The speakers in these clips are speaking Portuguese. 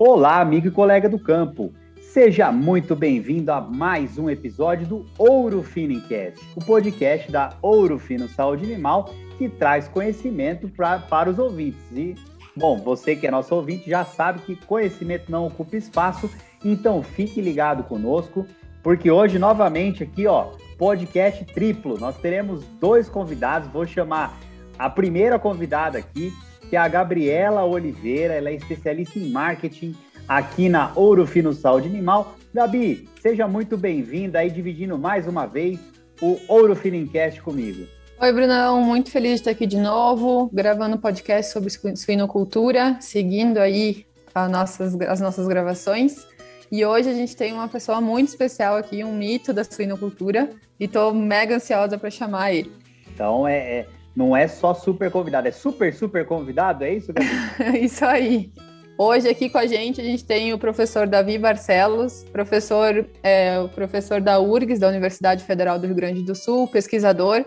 Olá, amigo e colega do campo. Seja muito bem-vindo a mais um episódio do Ouro Fino Encast, o podcast da Ouro Fino Saúde Animal que traz conhecimento pra, para os ouvintes. E, bom, você que é nosso ouvinte já sabe que conhecimento não ocupa espaço, então fique ligado conosco, porque hoje, novamente, aqui, ó, podcast triplo. Nós teremos dois convidados, vou chamar a primeira convidada aqui, que é a Gabriela Oliveira, ela é especialista em marketing aqui na Ouro Fino Saúde Animal. Gabi, seja muito bem-vinda aí, dividindo mais uma vez o Ouro Fino Encast comigo. Oi, Brunão, muito feliz de estar aqui de novo, gravando podcast sobre suinocultura, seguindo aí nossas, as nossas gravações. E hoje a gente tem uma pessoa muito especial aqui, um mito da suinocultura, e estou mega ansiosa para chamar ele. Então, é, é, não é só super convidado, é super, super convidado, é isso, Gabi? isso aí. Hoje aqui com a gente a gente tem o professor Davi Barcelos, professor, é, o professor da URGS, da Universidade Federal do Rio Grande do Sul, pesquisador,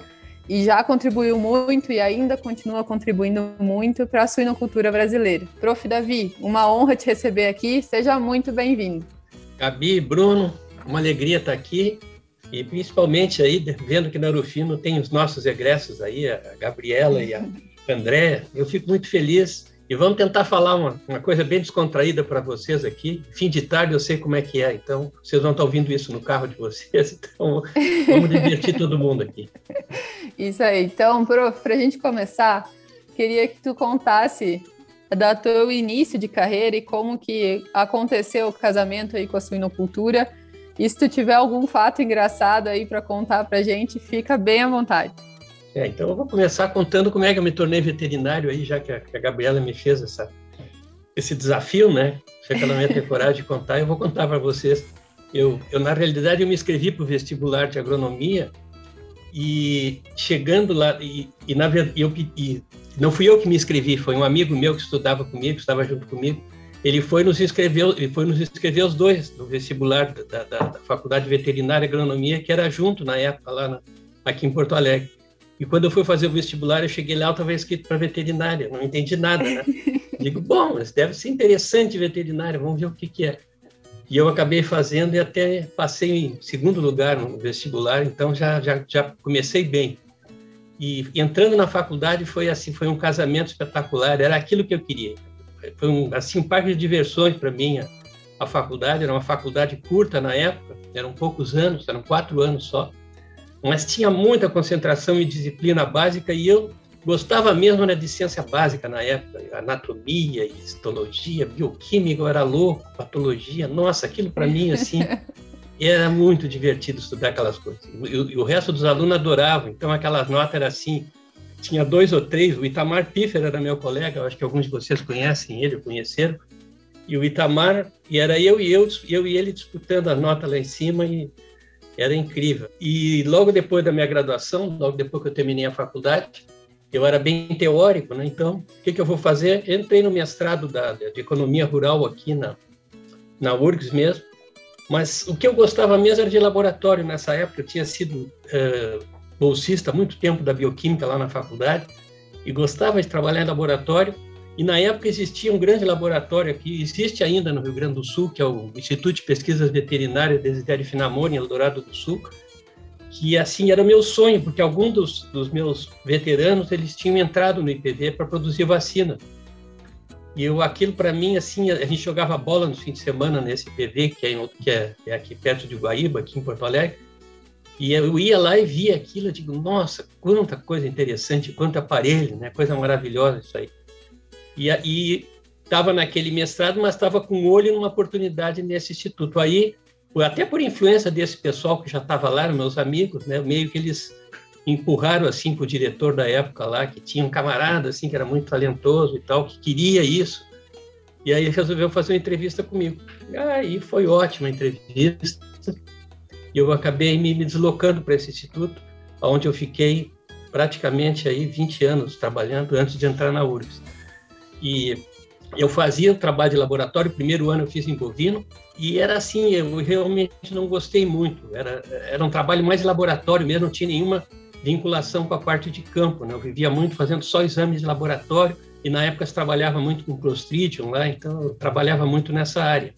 e já contribuiu muito e ainda continua contribuindo muito para a suinocultura brasileira. Prof. Davi, uma honra te receber aqui, seja muito bem-vindo. Gabi, Bruno, uma alegria estar aqui e principalmente aí, vendo que na Arufino tem os nossos egressos aí, a Gabriela e a André, eu fico muito feliz. E vamos tentar falar uma, uma coisa bem descontraída para vocês aqui. Fim de tarde eu sei como é que é, então vocês vão estar ouvindo isso no carro de vocês, então vamos divertir todo mundo aqui. Isso aí. Então, para a gente começar, queria que tu contasse da teu início de carreira e como que aconteceu o casamento aí com a suinocultura e se tu tiver algum fato engraçado aí para contar para gente, fica bem à vontade. É, então eu vou começar contando como é que eu me tornei veterinário aí, já que a, que a Gabriela me fez essa, esse desafio, né? Que ela não ia ter coragem de contar, eu vou contar para vocês. Eu, eu, na realidade, eu me inscrevi para o vestibular de agronomia e chegando lá, e, e na verdade, eu, e, não fui eu que me inscrevi, foi um amigo meu que estudava comigo, que estava junto comigo, ele foi nos inscrever, ele foi nos inscrever os dois no vestibular da, da, da Faculdade Veterinária e Agronomia, que era junto na época lá na, aqui em Porto Alegre. E quando eu fui fazer o vestibular, eu cheguei lá, estava escrito para veterinária, não entendi nada, né? Digo, bom, mas deve ser interessante veterinária, vamos ver o que, que é. E eu acabei fazendo e até passei em segundo lugar no vestibular, então já, já, já comecei bem. E entrando na faculdade foi assim, foi um casamento espetacular, era aquilo que eu queria foi um, assim, um parque de diversões para mim. A, a, faculdade era uma faculdade curta na época, eram poucos anos, eram quatro anos só, mas tinha muita concentração e disciplina básica e eu gostava mesmo né, de ciência básica na época, anatomia, histologia, bioquímica, eu era louco, patologia, nossa, aquilo para mim assim era muito divertido estudar aquelas coisas. E, e, o resto dos alunos adoravam, então aquelas notas eram assim tinha dois ou três, o Itamar Piffer era meu colega, acho que alguns de vocês conhecem ele, conheceram, e o Itamar, e era eu e eu, eu e ele disputando a nota lá em cima, e era incrível. E logo depois da minha graduação, logo depois que eu terminei a faculdade, eu era bem teórico, né? Então, o que, que eu vou fazer? Entrei no mestrado da, de economia rural aqui na, na URGS mesmo, mas o que eu gostava mesmo era de laboratório. Nessa época, eu tinha sido uh, bolsista há muito tempo da bioquímica lá na faculdade e gostava de trabalhar em laboratório. E na época existia um grande laboratório aqui, existe ainda no Rio Grande do Sul, que é o Instituto de Pesquisas Veterinárias Desidério Finamore, em Eldorado do Sul, que assim era meu sonho, porque alguns dos, dos meus veteranos eles tinham entrado no IPV para produzir vacina. E eu, aquilo para mim, assim, a gente jogava bola no fim de semana nesse IPV, que é, que é, é aqui perto de Guaíba, aqui em Porto Alegre, e eu ia lá e via aquilo, eu digo, nossa, quanta coisa interessante, quanto aparelho, né? Coisa maravilhosa isso aí. E aí estava naquele mestrado, mas estava com olho numa oportunidade nesse instituto. Aí, até por influência desse pessoal que já estava lá, meus amigos, né? Meio que eles empurraram assim para o diretor da época lá, que tinha um camarada assim que era muito talentoso e tal, que queria isso. E aí resolveu fazer uma entrevista comigo. Aí foi ótima a entrevista e eu acabei me, deslocando para esse instituto, onde eu fiquei praticamente aí 20 anos trabalhando antes de entrar na URGS. E eu fazia o trabalho de laboratório, primeiro ano eu fiz em bovino, e era assim, eu realmente não gostei muito. Era, era um trabalho mais laboratório mesmo, não tinha nenhuma vinculação com a parte de campo. Né? Eu vivia muito fazendo só exames de laboratório, e na época se trabalhava muito com Clostridium lá, então eu trabalhava muito nessa área.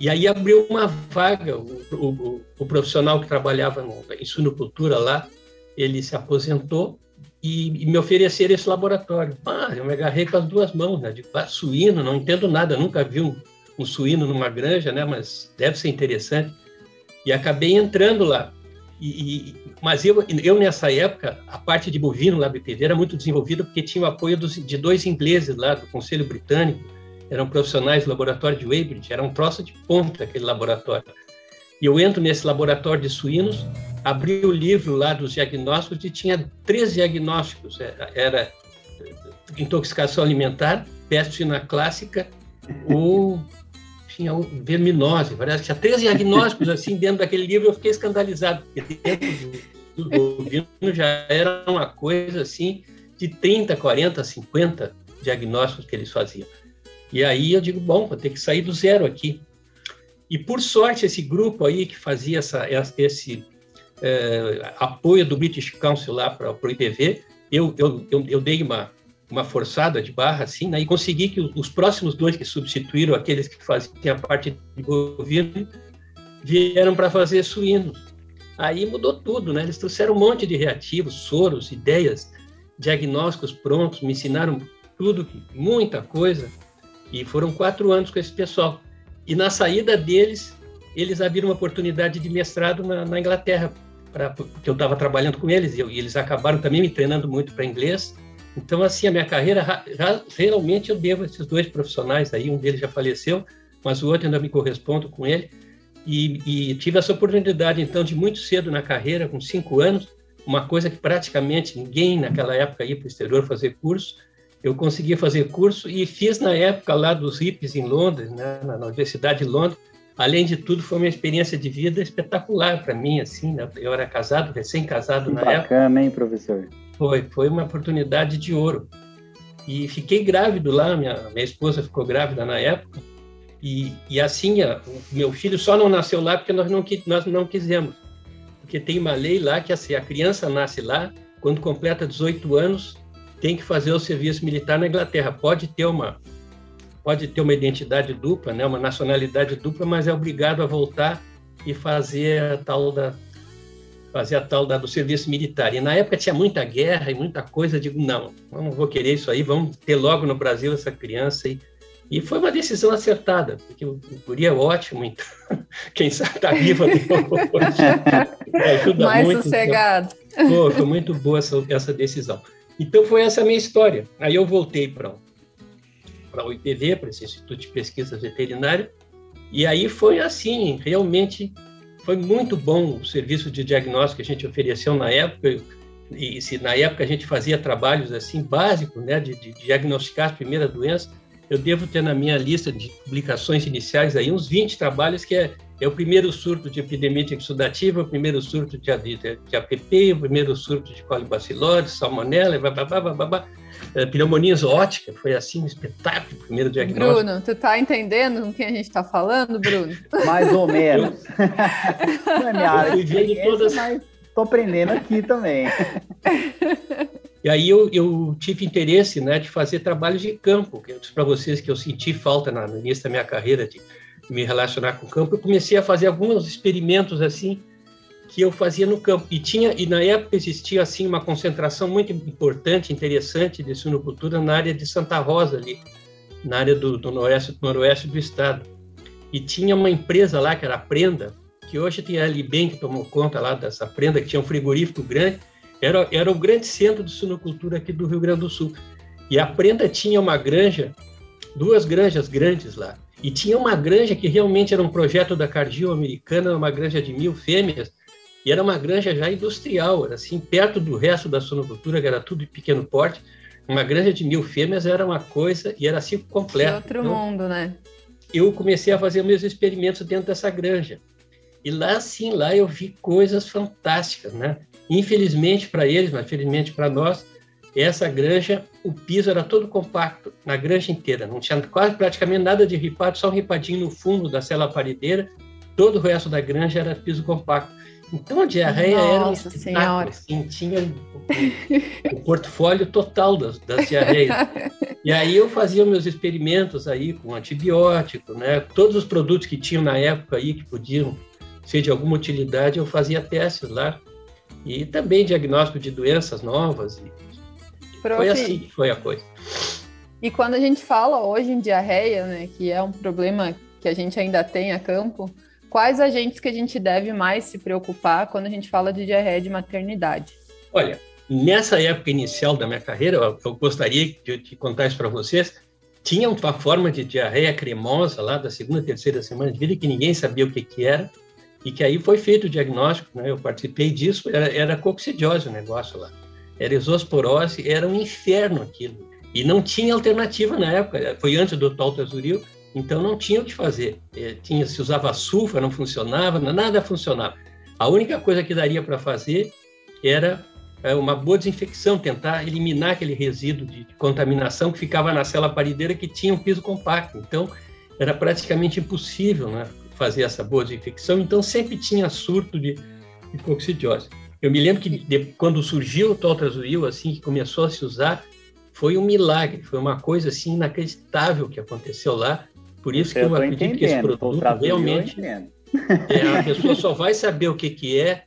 E aí abriu uma vaga, o, o, o profissional que trabalhava no, em suinocultura lá, ele se aposentou e, e, me ofereceram esse laboratório. Ah, eu me agarrei com as duas mãos, né? De ah, suíno, não entendo nada, nunca vi um, um suíno numa granja, né? Mas deve ser interessante. E acabei entrando lá. E, e, mas eu, eu, nessa época, a parte de bovino lá do IPV era muito desenvolvida porque tinha o apoio dos, de dois ingleses lá do Conselho Britânico, eram profissionais do laboratório de Weybridge, era um troço de ponta aquele laboratório. E eu entro nesse laboratório de suínos, abri o livro lá dos diagnósticos e tinha três diagnósticos. Era, era intoxicação alimentar, peste suína clássica ou tinha verminose. Parece que tinha três diagnósticos assim dentro daquele livro. Eu fiquei escandalizado, porque dentro do, do bovino já era uma coisa assim de 30, 40, 50 diagnósticos que eles faziam. E aí eu digo, bom, vou ter que sair do zero aqui. E por sorte, esse grupo aí que fazia essa, esse é, apoio do British Council lá para o IPV, eu, eu, eu, eu, dei uma, uma forçada de barra assim, né, e consegui que os, os próximos dois que substituíram aqueles que faziam a parte de governo vieram para fazer suínos. Aí mudou tudo, né? Eles trouxeram um monte de reativos, soros, ideias, diagnósticos prontos, me ensinaram tudo, muita coisa. E foram quatro anos com esse pessoal. E na saída deles, eles abriram uma oportunidade de mestrado na, na Inglaterra, pra, porque eu estava trabalhando com eles e, eu, e, eles acabaram também me treinando muito para inglês. Então, assim, a minha carreira, realmente eu devo a esses dois profissionais aí, um deles já faleceu, mas o outro ainda me correspondo com ele. E, e tive essa oportunidade, então, de muito cedo na carreira, com cinco anos, uma coisa que praticamente ninguém naquela época ia para o exterior fazer curso, eu consegui fazer curso e fiz na época lá dos hippies em Londres, né, na Universidade de Londres. Além de tudo, foi uma experiência de vida espetacular para mim, assim, né? eu era casado, recém-casado na bacana, época. Bacana, hein, professor? Foi, foi uma oportunidade de ouro. E fiquei grávido lá, minha, minha esposa ficou grávida na época, e, e assim, o meu filho só não nasceu lá porque nós não, nós não quisemos. Porque tem uma lei lá que assim, a criança nasce lá, quando completa 18 anos, tem que fazer o serviço militar na Inglaterra. Pode ter uma pode ter uma identidade dupla, né, uma nacionalidade dupla, mas é obrigado a voltar e fazer a tal da fazer a tal da, do serviço militar. E na época tinha muita guerra e muita coisa, eu digo, não, eu não vou querer isso aí, vamos ter logo no Brasil essa criança e e foi uma decisão acertada, porque o, guri é ótimo, então quem sabe está vivo até hoje. Ajuda Mais muito, sossegado. Então, pô, foi muito boa essa, essa decisão. Então foi essa a minha história. Aí eu voltei para o IPV, para esse Instituto de Pesquisas Veterinárias, e aí foi assim, realmente foi muito bom o serviço de diagnóstico que a gente ofereceu na época. E se na época a gente fazia trabalhos assim básicos, né, de, de diagnosticar a primeira doença, eu devo ter na minha lista de publicações iniciais aí uns 20 trabalhos que é é o primeiro surto de epidemia exudativa, o primeiro surto de, de, de APP, o primeiro surto de colibacilose, salmonella, babá, babá, é, pneumonia zoótica, foi assim um espetáculo, o primeiro diagnóstico. Bruno, tu tá entendendo com quem a gente está falando, Bruno? Mais ou menos. Não é minha área de todas... mas tô aprendendo aqui também. E aí eu, eu, tive interesse né, de fazer trabalhos de campo, que eu disse para vocês que eu senti falta no início da minha carreira de me relacionar com o campo, eu comecei a fazer alguns experimentos assim que eu fazia no campo. E tinha e na época existia assim uma concentração muito importante, interessante de suinocultura na área de Santa Rosa ali, na área do, do noroeste, noroeste do estado. E tinha uma empresa lá que era a Prenda, que hoje tem a Libem que tomou conta lá dessa Prenda, que tinha um frigorífico grande, era, era o grande centro de suinocultura aqui do Rio Grande do Sul. E a Prenda tinha uma granja, duas granjas grandes lá. E tinha uma granja que realmente era um projeto da Cargill americana, uma granja de mil fêmeas, e era uma granja já industrial, era assim, perto do resto da suinocultura, que era tudo de pequeno porte. Uma granja de mil fêmeas era uma coisa, e era assim completo. outro então, mundo, né? Eu comecei a fazer meus experimentos dentro dessa granja. E lá, sim, lá eu vi coisas fantásticas, né? Infelizmente para eles, mas felizmente para nós, essa granja, o piso era todo compacto, na granja inteira, não tinha quase praticamente nada de ripado, só um ripadinho no fundo da cela parideira, todo o resto da granja era piso compacto. Então a diarreia Nossa era um espetáculo, assim, tinha o, o, portfólio total das, das diarreias. E aí eu fazia meus experimentos aí com antibiótico, né? Todos os produtos que tinham na época aí que podiam ser de alguma utilidade, eu fazia testes lá. E também diagnóstico de doenças novas. E foi assim que foi a coisa. E quando a gente fala hoje em diarreia, né, que é um problema que a gente ainda tem a campo, quais agentes que a gente deve mais se preocupar quando a gente fala de diarreia de maternidade? Olha, nessa época inicial da minha carreira, eu gostaria de, de contar isso para vocês. Tinha uma forma de diarreia cremosa lá da segunda, terceira semana de vida que ninguém sabia o que, que era e que aí foi feito o diagnóstico, né? Eu participei disso, era, era coccidiose o negócio lá. Era exosporose, era um inferno aquilo. E não tinha alternativa na época, foi antes do Taltazuril, então não tinha o que fazer. É, tinha, se usava sulfa, não funcionava, nada funcionava. A única coisa que daria para fazer era é, uma boa desinfecção, tentar eliminar aquele resíduo de contaminação que ficava na cela parideira que tinha um piso compacto. Então, era praticamente impossível né, fazer essa boa desinfecção, então sempre tinha surto de, de coccidiose. Eu me lembro que de, quando surgiu o toltazuril, assim, que começou a se usar, foi um milagre, foi uma coisa assim inacreditável que aconteceu lá. Por isso eu que eu acredito que esse produto realmente é, a pessoa só vai saber o que que é,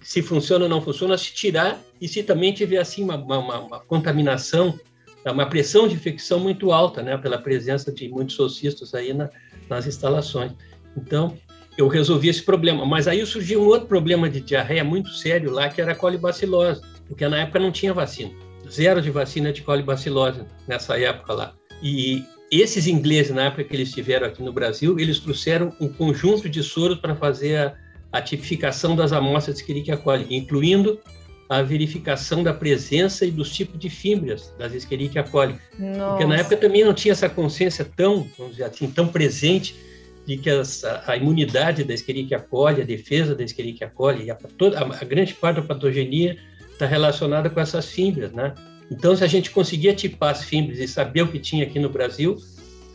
se funciona ou não funciona, se tirar e se também tiver assim uma, uma, uma contaminação, uma pressão de infecção muito alta, né, pela presença de muitos socistas aí na, nas instalações. Então, eu resolvi esse problema. Mas aí surgiu um outro problema de diarreia muito sério lá, que era a colibacilose, porque na época não tinha vacina. Zero de vacina de colibacilose nessa época lá. E esses ingleses, na época que eles estiveram aqui no Brasil, eles trouxeram um conjunto de soros para fazer a, a, tipificação das amostras de Escherichia coli, incluindo a verificação da presença e dos tipos de fímbrias das Escherichia coli. Nossa. Porque na época também não tinha essa consciência tão, vamos dizer assim, tão presente de que as, a, a, imunidade da Escherichia coli, a defesa da Escherichia coli, a, toda, a, a grande parte da patogenia está relacionada com essas fibras, né? Então, se a gente conseguia tipar as fibras e saber o que tinha aqui no Brasil,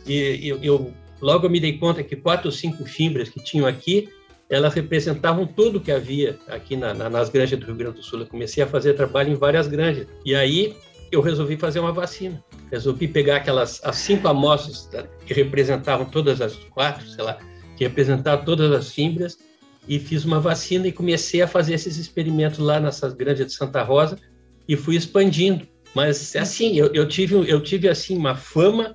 e eu, eu logo me dei conta que quatro ou cinco fibras que tinham aqui, elas representavam tudo que havia aqui na, na, nas granjas do Rio Grande do Sul. Eu comecei a fazer trabalho em várias granjas. E aí eu resolvi fazer uma vacina. Resolvi pegar aquelas as cinco amostras que representavam todas as quatro, sei lá, que representavam todas as fibras e fiz uma vacina e comecei a fazer esses experimentos lá nessas granjas de Santa Rosa e fui expandindo. Mas assim, eu, eu tive eu tive assim uma fama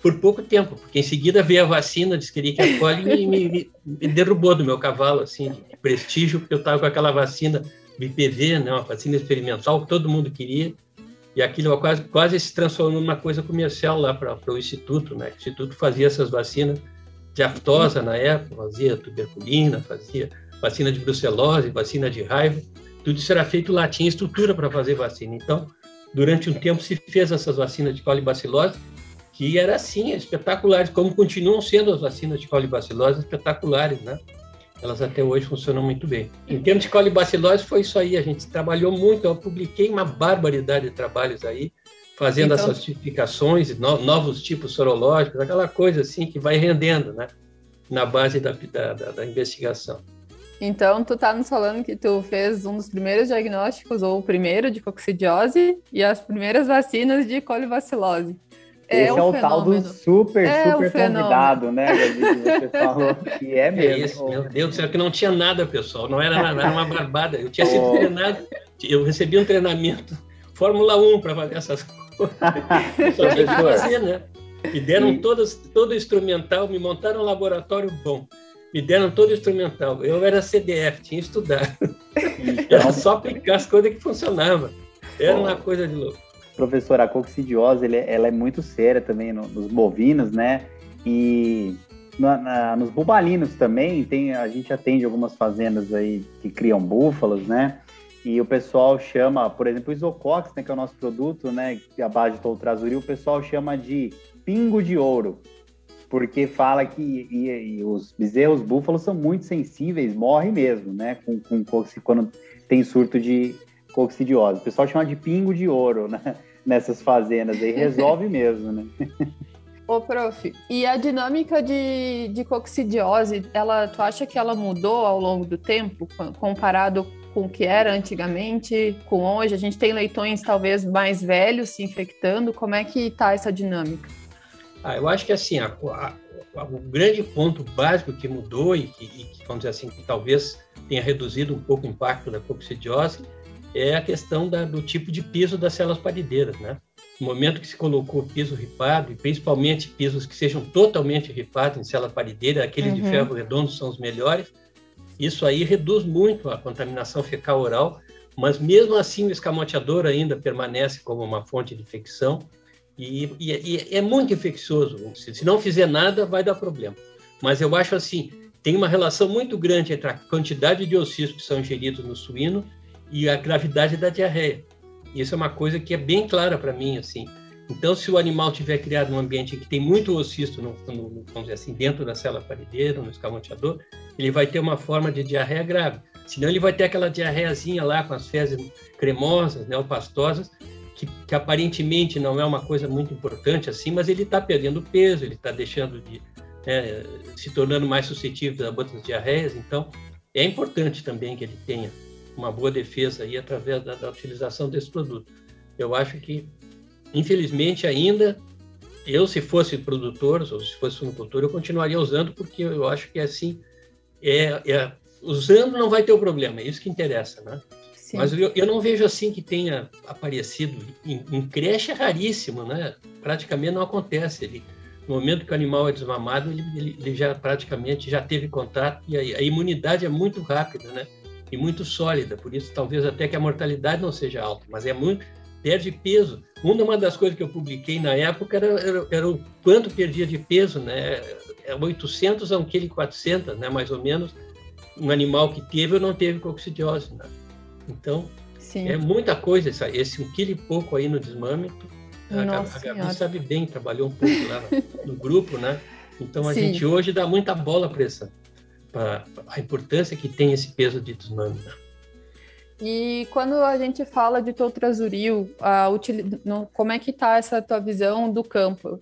por pouco tempo, porque em seguida veio a vacina de Escherichia coli e me, me, me, derrubou do meu cavalo assim de prestígio, porque eu estava com aquela vacina BPV, né, uma vacina experimental que todo mundo queria e aquilo quase, quase se transformou numa coisa comercial lá para o Instituto, né? O Instituto fazia essas vacinas de aftosa na época, fazia tuberculina, fazia vacina de brucelose, vacina de raiva, tudo isso era feito lá, tinha estrutura para fazer vacina. Então, durante um tempo se fez essas vacinas de colibacilose, que era assim, espetaculares, como continuam sendo as vacinas de colibacilose espetaculares, né? Elas até hoje funcionam muito bem. Em termos de colibacilose, foi isso aí. A gente trabalhou muito. Eu publiquei uma barbaridade de trabalhos aí, fazendo então, essas tipificações, no, novos tipos sorológicos, aquela coisa assim que vai rendendo, né? Na base da, da, da, da investigação. Então, tu tá nos falando que tu fez um dos primeiros diagnósticos, ou o primeiro, de coccidiose e as primeiras vacinas de colibacilose. É Esse é o tal do super, é super convidado, né, Gabi, que você falou que é, é mesmo. É isso, meu Deus do céu, que não tinha nada, pessoal, não era nada, era uma barbada. Eu tinha sido oh. treinado, eu recebi um treinamento Fórmula 1 para fazer essas coisas. Só tinha que fazer, né? Me deram todas, todo instrumental, me montaram um laboratório bom. Me deram todo instrumental. Eu era CDF, tinha estudado. Então... Era só aplicar as coisas que funcionavam. Era uma coisa de louco professora, a coccidiose ele, ela é muito séria também no, nos bovinos, né? E na, na, nos bubalinos também, tem, a gente atende algumas fazendas aí que criam búfalos, né? E o pessoal chama, por exemplo, o Isocox, né, que é o nosso produto, né, é a base de toltrazuril, o pessoal chama de pingo de ouro, porque fala que e, e os bezerros búfalos são muito sensíveis, morrem mesmo, né, com, com quando tem surto de coccidiose. O pessoal chama de pingo de ouro, né? Nessas fazendas aí, resolve mesmo, né? Ô, prof, e a dinâmica de, de coccidiose, ela, tu acha que ela mudou ao longo do tempo, comparado com o que era antigamente, com hoje? A gente tem leitões talvez mais velhos se infectando. Como é que está essa dinâmica? Ah, eu acho que assim, a, a, a, o grande ponto básico que mudou e que, e que, vamos dizer assim, que talvez tenha reduzido um pouco o impacto da coccidiose é a questão da, do tipo de piso das células parideiras, né? No momento que se colocou piso ripado, e principalmente pisos que sejam totalmente ripados em célula parideira, aqueles uhum. de ferro redondo são os melhores, isso aí reduz muito a contaminação fecal oral, mas mesmo assim o escamoteador ainda permanece como uma fonte de infecção e, e, e é muito infeccioso. Se, se não fizer nada, vai dar problema. Mas eu acho assim, tem uma relação muito grande entre a quantidade de ossícios que são ingeridos no suíno e a gravidade da diarreia. Isso é uma coisa que é bem clara para mim, assim. Então, se o animal tiver criado num ambiente que tem muito ossisto, no, no, vamos dizer assim, dentro da célula parideira, no escamoteador, ele vai ter uma forma de diarreia grave. Senão, ele vai ter aquela diarreiazinha lá com as fezes cremosas, né, ou pastosas, que, que aparentemente não é uma coisa muito importante assim, mas ele está perdendo peso, ele está deixando de né, se tornando mais suscetível a outras diarreias. Então, é importante também que ele tenha uma boa defesa aí através da, da utilização desse produto. Eu acho que Infelizmente, ainda, eu, se fosse produtor, ou se fosse suinocultor, eu continuaria usando, porque eu acho que assim, é, é, usando não vai ter o problema, é isso que interessa, né? Sim. Mas eu, eu, não vejo assim que tenha aparecido. Em, em, creche é raríssimo, né? Praticamente não acontece. Ele, no momento que o animal é desmamado, ele, ele, ele já praticamente já teve contato e a, a, imunidade é muito rápida, né? E muito sólida. Por isso, talvez até que a mortalidade não seja alta, mas é muito perde peso. Uma das coisas que eu publiquei na época era, era, era o quanto perdia de peso, né? É 800 a 1,4 kg, né? Mais ou menos, um animal que teve ou não teve coccidiose, né? Então, Sim. é muita coisa esse, esse um quilo e pouco aí no desmame. Nossa a, a Gabi sabe bem, trabalhou um pouco lá no, no grupo, né? Então, a Sim. gente hoje dá muita bola para essa, a importância que tem esse peso de desmame, né? E quando a gente fala de totrazuril, no, como é que está essa tua visão do campo?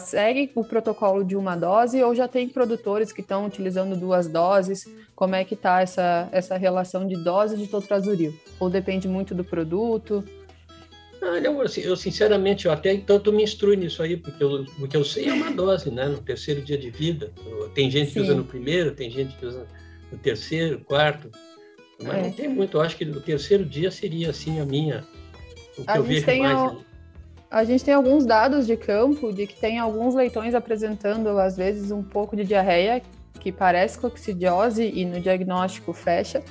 segue o protocolo de uma dose ou já tem produtores que estão utilizando duas doses? Como é que está essa, essa relação de dose de totrazuril? Ou depende muito do produto? Ah, eu, assim, eu, sinceramente, eu até tanto me instrui nisso aí, porque eu, o que eu sei é uma dose, né? No terceiro dia de vida. Tem gente Sim. que usa no primeiro, tem gente que usa no terceiro, quarto. Mas é. não tem muito. Eu acho que o terceiro dia seria assim a minha. O que a eu vejo mais. A gente tem alguns dados de campo de que tem alguns leitões apresentando, às vezes, um pouco de diarreia, que parece coccidiose e no diagnóstico fecha,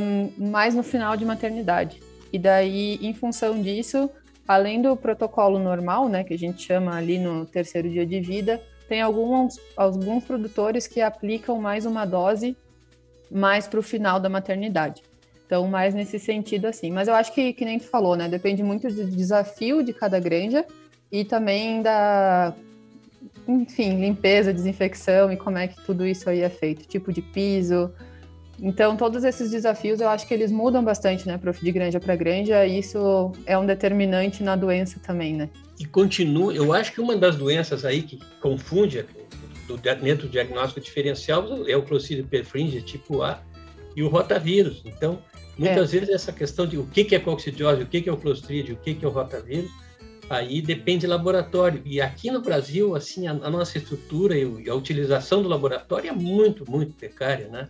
um, mas no final de maternidade. E daí, em função disso, além do protocolo normal, né, que a gente chama ali no terceiro dia de vida, tem alguns, alguns produtores que aplicam mais uma dose mais para o final da maternidade. Então, mais nesse sentido assim. Mas eu acho que, que nem tu falou, né? Depende muito do desafio de cada granja e também da, enfim, limpeza, desinfecção e como é que tudo isso aí é feito, tipo de piso. Então, todos esses desafios eu acho que eles mudam bastante, né, prof, de granja para granja, e isso é um determinante na doença também, né? E continua, eu acho que uma das doenças aí que confunde do, dentro do diagnóstico diferencial é o Clostridium perfringens tipo A e o rotavírus. Então, muitas é. vezes essa questão de o que é coccidiose, o que é o Clostridium, o que é o rotavírus, aí depende do laboratório. E aqui no Brasil, assim, a, a nossa estrutura e a utilização do laboratório é muito, muito precária, né?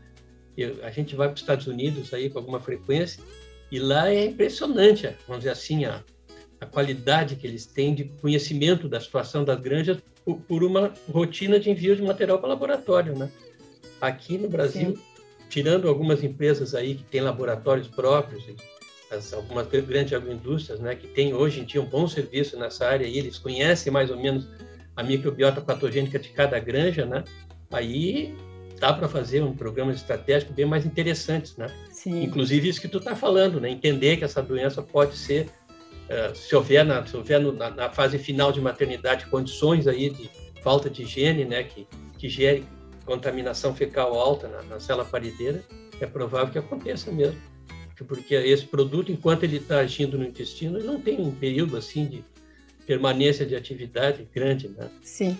Eu, a gente vai para os Estados Unidos aí com alguma frequência e lá é impressionante, vamos dizer assim, a, a qualidade que eles têm de conhecimento da situação das granjas por, por uma rotina de envio de material para laboratório, né? Aqui no Brasil, Sim. tirando algumas empresas aí que têm laboratórios próprios, as, algumas grandes agroindústrias, né, que têm hoje em dia um bom serviço nessa área e eles conhecem mais ou menos a microbiota patogênica de cada granja, né? Aí dá para fazer um programa estratégico bem mais interessantes, né? Sim. Inclusive isso que tu está falando, né? Entender que essa doença pode ser é, se houver, na, se houver no, na, na, fase final de maternidade condições aí de falta de higiene, né, que, que gere contaminação fecal alta na, na célula parideira, é provável que aconteça mesmo. Porque esse produto, enquanto ele está agindo no intestino, ele não tem um período assim de permanência de atividade grande, né? Sim.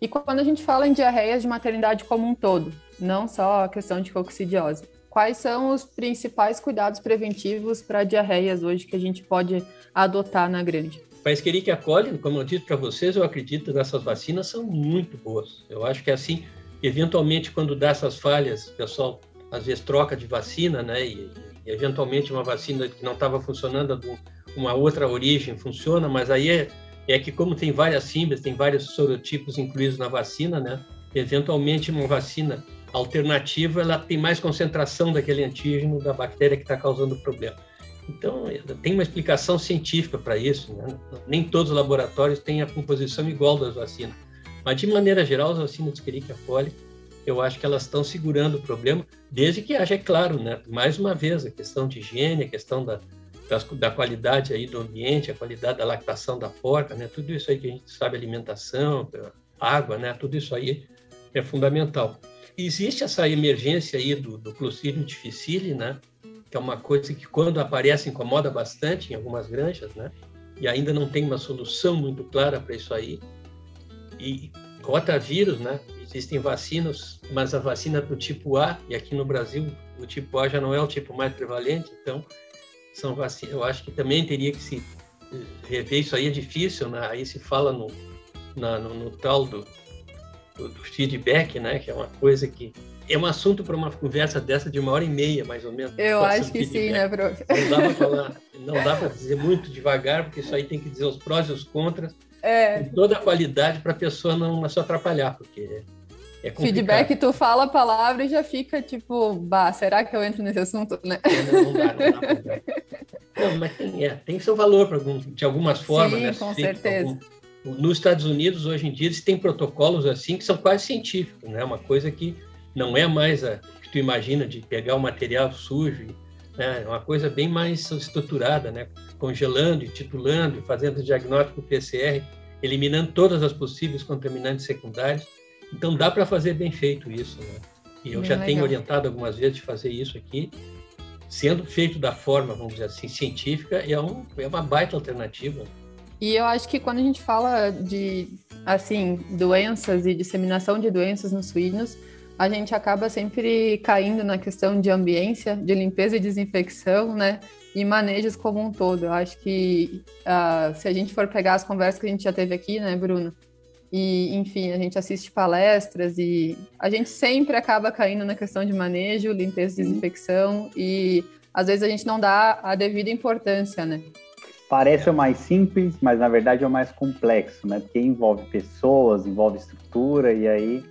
E quando a gente fala em diarreias de maternidade como um todo, não só a questão de coccidiose, quais são os principais cuidados preventivos para diarreias hoje que a gente pode adotar na grande? Para Escherichia coli, como eu disse para vocês, eu acredito que essas vacinas são muito boas. Eu acho que assim, eventualmente, quando dá essas falhas, o pessoal às vezes troca de vacina, né? E, e eventualmente uma vacina que não estava funcionando de uma outra origem funciona, mas aí é, é que como tem várias símbias, tem vários sorotipos incluídos na vacina, né? Eventualmente uma vacina alternativa ela tem mais concentração daquele antígeno da bactéria que está causando o problema. Então, tem uma explicação científica para isso. Né? Nem todos os laboratórios têm a composição igual das vacinas. Mas, de maneira geral, as vacinas de Escherichia coli, eu acho que elas estão segurando o problema, desde que haja, é claro, né? mais uma vez, a questão de higiene, a questão da, da, da qualidade aí do ambiente, a qualidade da lactação da porca, né? tudo isso aí que a gente sabe, alimentação, água, né? tudo isso aí é fundamental existe essa emergência aí do, do Clostridium difficile, né? Que é uma coisa que quando aparece incomoda bastante em algumas granjas, né? E ainda não tem uma solução muito clara para isso aí. E rotavírus, né? Existem vacinas, mas a vacina do tipo A, e aqui no Brasil o tipo A já não é o tipo mais prevalente, então são vacinas. Eu acho que também teria que se eh, rever isso aí é difícil, né? Aí se fala no, na, no, no tal do do, do feedback, né? Que é uma coisa que é um assunto para uma conversa dessa de uma hora e meia, mais ou menos. Eu acho que sim, né, prof? Não dá para falar, não dá para dizer muito devagar, porque isso aí tem que dizer os prós e os contras, é. com toda a qualidade para a pessoa não, não se atrapalhar, porque é complicado. Feedback, tu fala a palavra e já fica tipo, bah, será que eu entro nesse assunto, né? É, não, não, dá, não dá Não, mas tem, é, tem seu valor pra, de algumas formas, sim, né? com certeza. Algum, nos Estados Unidos, hoje em dia, eles têm protocolos assim que são quase científicos, né? Uma coisa que não é mais a que tu imagina de pegar o material sujo, né? É uma coisa bem mais estruturada, né? Congelando e titulando, fazendo diagnóstico PCR, eliminando todas as possíveis contaminantes secundários. Então dá para fazer bem feito isso, né? E eu bem já legal. tenho orientado algumas vezes de fazer isso aqui, sendo feito da forma, vamos dizer assim, científica, é, um, é uma baita alternativa. E eu acho que quando a gente fala de, assim, doenças e disseminação de doenças nos suínos, a gente acaba sempre caindo na questão de ambiência, de limpeza e desinfecção, né? E manejos como um todo. Eu acho que uh, se a gente for pegar as conversas que a gente já teve aqui, né, Bruno? E, enfim, a gente assiste palestras e a gente sempre acaba caindo na questão de manejo, limpeza e desinfecção e às vezes a gente não dá a devida importância, né? Parece o mais simples, mas na verdade é o mais complexo, né? Porque envolve pessoas, envolve estrutura e aí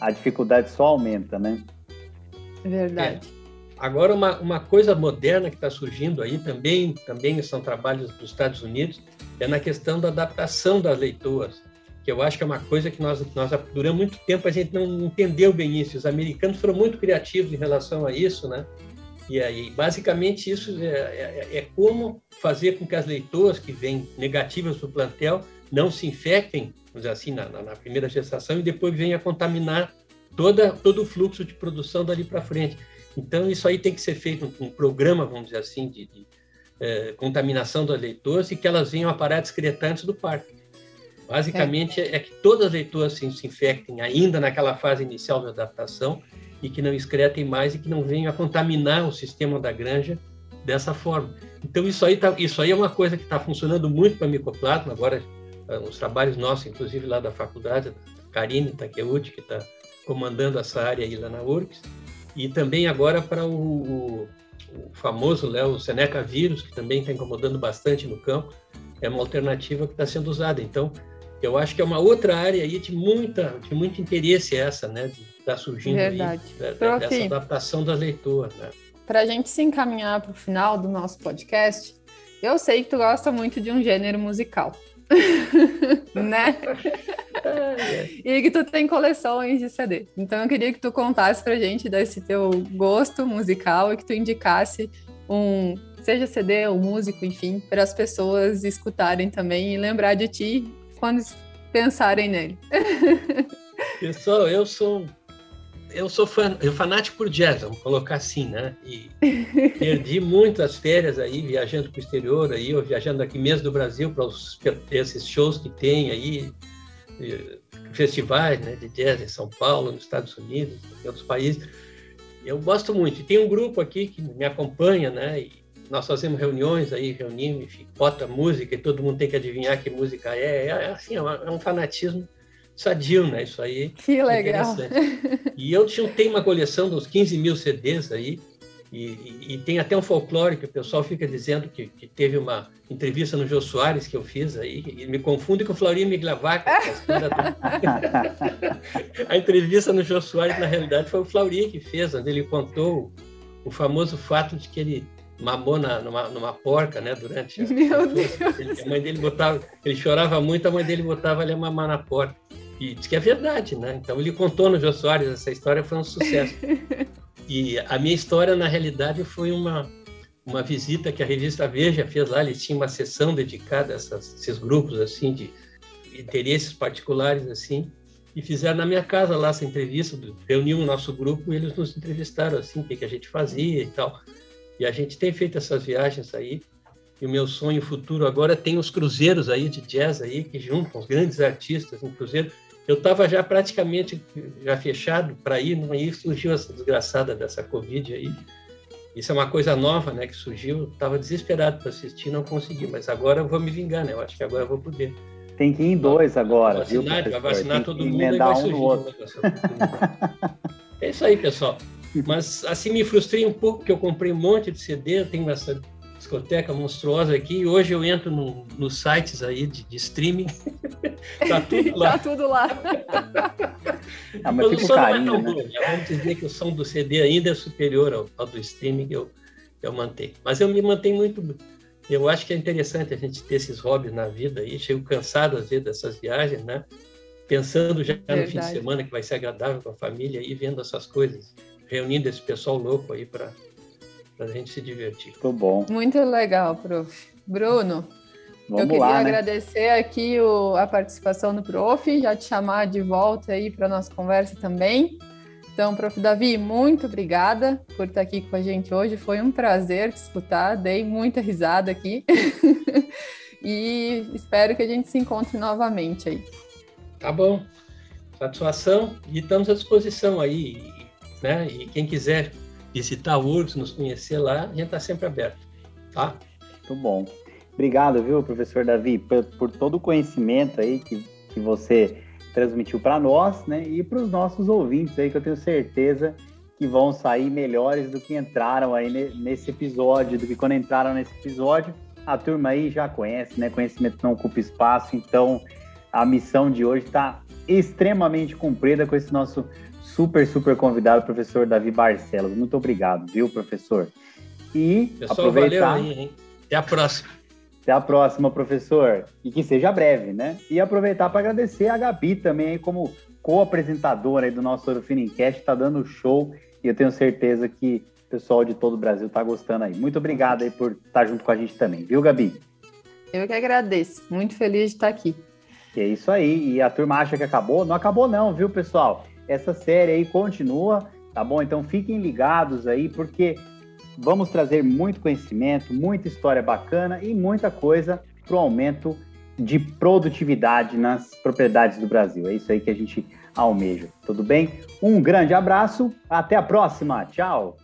a dificuldade só aumenta, né? Verdade. É. Agora, uma, uma coisa moderna que está surgindo aí também, também são trabalhos dos Estados Unidos, é na questão da adaptação das leitoas, que eu acho que é uma coisa que nós, nós durante muito tempo a gente não entendeu bem isso. Os americanos foram muito criativos em relação a isso, né? E aí, basicamente, isso é, é, é como fazer com que as leitoas que vêm negativas para o plantel não se infectem, vamos dizer assim, na, na, primeira gestação e depois venham a contaminar toda, todo o fluxo de produção dali para frente. Então, isso aí tem que ser feito um, um programa, vamos dizer assim, de, de é, contaminação das leitoas e que elas venham a parar discretantes do parto. Basicamente, é. é, que todas as leitoas se infectem ainda naquela fase inicial de adaptação e que não excretem mais e que não venham a contaminar o sistema da granja dessa forma. Então isso aí tá, isso aí é uma coisa que está funcionando muito para micoplasma agora ah, os trabalhos nossos, inclusive lá da faculdade, a Karine Takeuchi, que está comandando essa área aí lá na URGS, e também agora para o, o, o famoso né, o Seneca vírus, que também está incomodando bastante no campo, é uma alternativa que está sendo usada. Então, eu acho que é uma outra área aí de muita de muito interesse essa, né, de está surgindo Verdade. aí, da, dessa adaptação da leitura. Né? Para a gente se encaminhar para o final do nosso podcast, eu sei que tu gosta muito de um gênero musical. né? e que tu tem coleções de CD. Então eu queria que tu contasse pra gente desse teu gosto musical e que tu indicasse um, seja CD ou músico, enfim, para as pessoas escutarem também e lembrar de ti quando pensarem nele. Pessoal, eu sou eu sou fã, eu fanático por jazz, vamos colocar assim, né? E perdi muitas férias aí viajando para o exterior, aí, ou viajando aqui mesmo do Brasil para esses shows que tem aí, festivais né, de jazz em São Paulo, nos Estados Unidos, em outros países. eu gosto muito. Tem um grupo aqui que me acompanha, né? E nós fazemos reuniões aí, reunimos, enfim, bota música e todo mundo tem que adivinhar que música é. É, é assim, é, é um fanatismo sadio, né? Isso aí. Que legal. E eu tenho uma coleção dos 15 mil CDs aí, e, e, tem até um folclore que o pessoal fica dizendo que, que, teve uma entrevista no Jô Soares que eu fiz aí, e me confunde com o Flaurinho Miglavac. a entrevista no Jô Soares, na realidade, foi o Flaurinho que fez, onde ele contou o, o famoso fato de que ele mamou na, numa, numa porca, né, durante... Meu a, Deus! Ele, a mãe dele botava... Ele chorava muito, a mãe dele botava ele a mamar na porca. E diz que é verdade, né? Então ele contou no Jô Soares, essa história foi um sucesso. E a minha história, na realidade, foi uma, uma visita que a revista Veja fez lá. Eles tinham uma sessão dedicada a essas, esses grupos, assim, de interesses particulares, assim. E fizeram na minha casa lá essa entrevista, reuniu o nosso grupo e eles nos entrevistaram, assim, o que, que a gente fazia e tal. E a gente tem feito essas viagens aí. E o meu sonho futuro agora tem os cruzeiros aí de jazz aí, que juntam os grandes artistas em cruzeiro eu estava já praticamente já fechado para ir, aí surgiu essa desgraçada dessa Covid aí. Isso é uma coisa nova, né, que surgiu. Estava desesperado para assistir, não consegui, mas agora eu vou me vingar, né? Eu acho que agora eu vou poder. Tem que ir em dois agora, vacinar, viu, Vai vacinar todo mundo e vai surgir. Um é isso aí, pessoal. Mas assim me frustrei um pouco, porque eu comprei um monte de CD, eu tenho essa discoteca monstruosa aqui. E hoje eu entro no, nos sites aí de, de streaming. tá tudo lá. tá tudo lá. ah, mas, o som carinho, não é tão né? bom. Vamos dizer que o som do CD ainda é superior ao, ao do streaming que eu, eu mantenho. Mas eu me mantenho muito. Eu acho que é interessante a gente ter esses hobbies na vida aí. Chego cansado às vezes dessas viagens, né? Pensando já Verdade. no fim de semana que vai ser agradável com a família e vendo essas coisas, reunindo esse pessoal louco aí para para a gente se divertir. Muito bom. Muito legal, prof. Bruno, Vamos eu queria lá, né? agradecer aqui o, a participação do prof, já te chamar de volta aí para nossa conversa também. Então, prof. Davi, muito obrigada por estar aqui com a gente hoje. Foi um prazer te escutar, dei muita risada aqui. e espero que a gente se encontre novamente aí. Tá bom. Satisfação e estamos à disposição aí, né? E quem quiser visitar a URGS, nos conhecer lá, a gente está sempre aberto, tá? Muito bom. Obrigado, viu, professor Davi, por, por todo o conhecimento aí que, que você transmitiu para nós, né, e para os nossos ouvintes aí, que eu tenho certeza que vão sair melhores do que entraram aí nesse episódio, do que quando entraram nesse episódio. A turma aí já conhece, né? Conhecimento não ocupa espaço, então a missão de hoje está extremamente cumprida com esse nosso super, super convidado, professor Davi Barcelos. Muito obrigado, viu, professor? E Pessoal, aproveitar... valeu aí, hein? Até a próxima. Até a próxima, professor. E que seja breve, né? E aproveitar para agradecer a Gabi também, como co-apresentadora do nosso Orofinincast, está dando show e eu tenho certeza que o pessoal de todo o Brasil está gostando aí. Muito obrigado aí por estar junto com a gente também, viu, Gabi? Eu que agradeço. Muito feliz de estar aqui. é isso aí. E a turma acha que acabou? Não acabou não, viu, pessoal? Essa série aí continua, tá bom? Então fiquem ligados aí, porque vamos trazer muito conhecimento, muita história bacana e muita coisa para o aumento de produtividade nas propriedades do Brasil. É isso aí que a gente almeja. Tudo bem? Um grande abraço, até a próxima. Tchau.